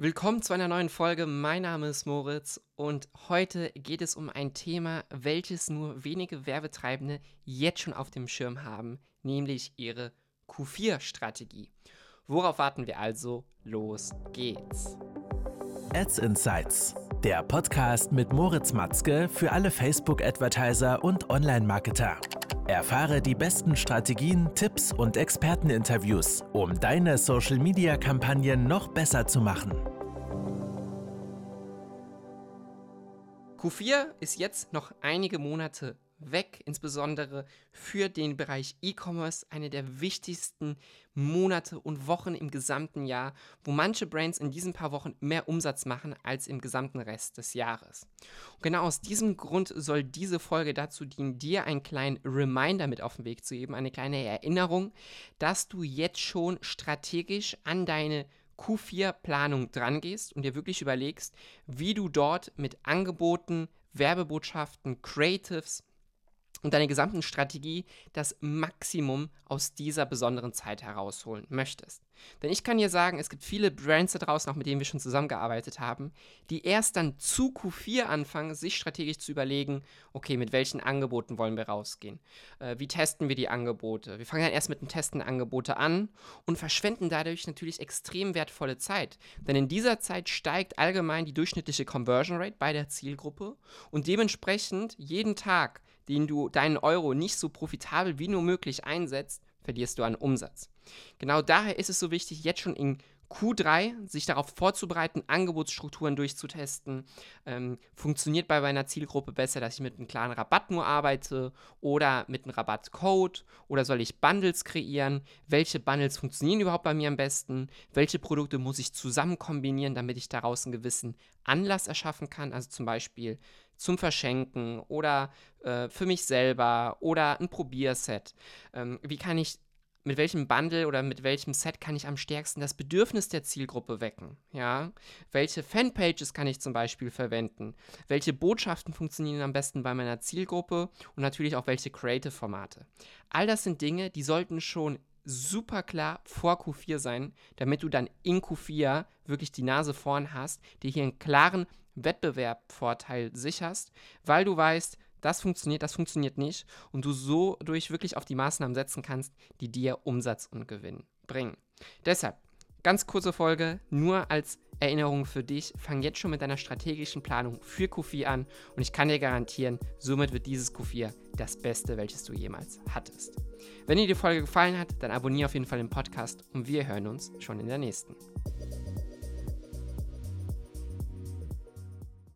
Willkommen zu einer neuen Folge. Mein Name ist Moritz und heute geht es um ein Thema, welches nur wenige Werbetreibende jetzt schon auf dem Schirm haben, nämlich ihre Q4-Strategie. Worauf warten wir also? Los geht's. Ads Insights, der Podcast mit Moritz Matzke für alle Facebook-Advertiser und Online-Marketer. Erfahre die besten Strategien, Tipps und Experteninterviews, um deine Social-Media-Kampagnen noch besser zu machen. Q4 ist jetzt noch einige Monate weg, insbesondere für den Bereich E-Commerce, eine der wichtigsten Monate und Wochen im gesamten Jahr, wo manche Brands in diesen paar Wochen mehr Umsatz machen als im gesamten Rest des Jahres. Und genau aus diesem Grund soll diese Folge dazu dienen, dir einen kleinen Reminder mit auf den Weg zu geben, eine kleine Erinnerung, dass du jetzt schon strategisch an deine Q4-Planung drangehst und dir wirklich überlegst, wie du dort mit Angeboten, Werbebotschaften, Creatives und deine gesamten Strategie das Maximum aus dieser besonderen Zeit herausholen möchtest. Denn ich kann dir sagen, es gibt viele Brands da draußen, auch mit denen wir schon zusammengearbeitet haben, die erst dann zu Q4 anfangen, sich strategisch zu überlegen, okay, mit welchen Angeboten wollen wir rausgehen? Äh, wie testen wir die Angebote? Wir fangen dann erst mit dem Testen Angebote an und verschwenden dadurch natürlich extrem wertvolle Zeit. Denn in dieser Zeit steigt allgemein die durchschnittliche Conversion Rate bei der Zielgruppe und dementsprechend jeden Tag den du deinen Euro nicht so profitabel wie nur möglich einsetzt, verlierst du an Umsatz. Genau daher ist es so wichtig, jetzt schon in Q3 sich darauf vorzubereiten, Angebotsstrukturen durchzutesten. Ähm, funktioniert bei meiner Zielgruppe besser, dass ich mit einem klaren Rabatt nur arbeite oder mit einem Rabattcode oder soll ich Bundles kreieren? Welche Bundles funktionieren überhaupt bei mir am besten? Welche Produkte muss ich zusammen kombinieren, damit ich daraus einen gewissen Anlass erschaffen kann? Also zum Beispiel zum Verschenken oder äh, für mich selber oder ein Probierset. Ähm, wie kann ich mit welchem Bundle oder mit welchem Set kann ich am stärksten das Bedürfnis der Zielgruppe wecken? Ja? Welche Fanpages kann ich zum Beispiel verwenden? Welche Botschaften funktionieren am besten bei meiner Zielgruppe? Und natürlich auch welche Creative-Formate. All das sind Dinge, die sollten schon super klar vor Q4 sein, damit du dann in Q4 wirklich die Nase vorn hast, dir hier einen klaren Wettbewerbsvorteil sicherst, weil du weißt, das funktioniert, das funktioniert nicht und du so durch wirklich auf die Maßnahmen setzen kannst, die dir Umsatz und Gewinn bringen. Deshalb, ganz kurze Folge, nur als Erinnerung für dich, fang jetzt schon mit deiner strategischen Planung für Q4 an und ich kann dir garantieren, somit wird dieses Q4 das Beste, welches du jemals hattest. Wenn dir die Folge gefallen hat, dann abonniere auf jeden Fall den Podcast und wir hören uns schon in der nächsten.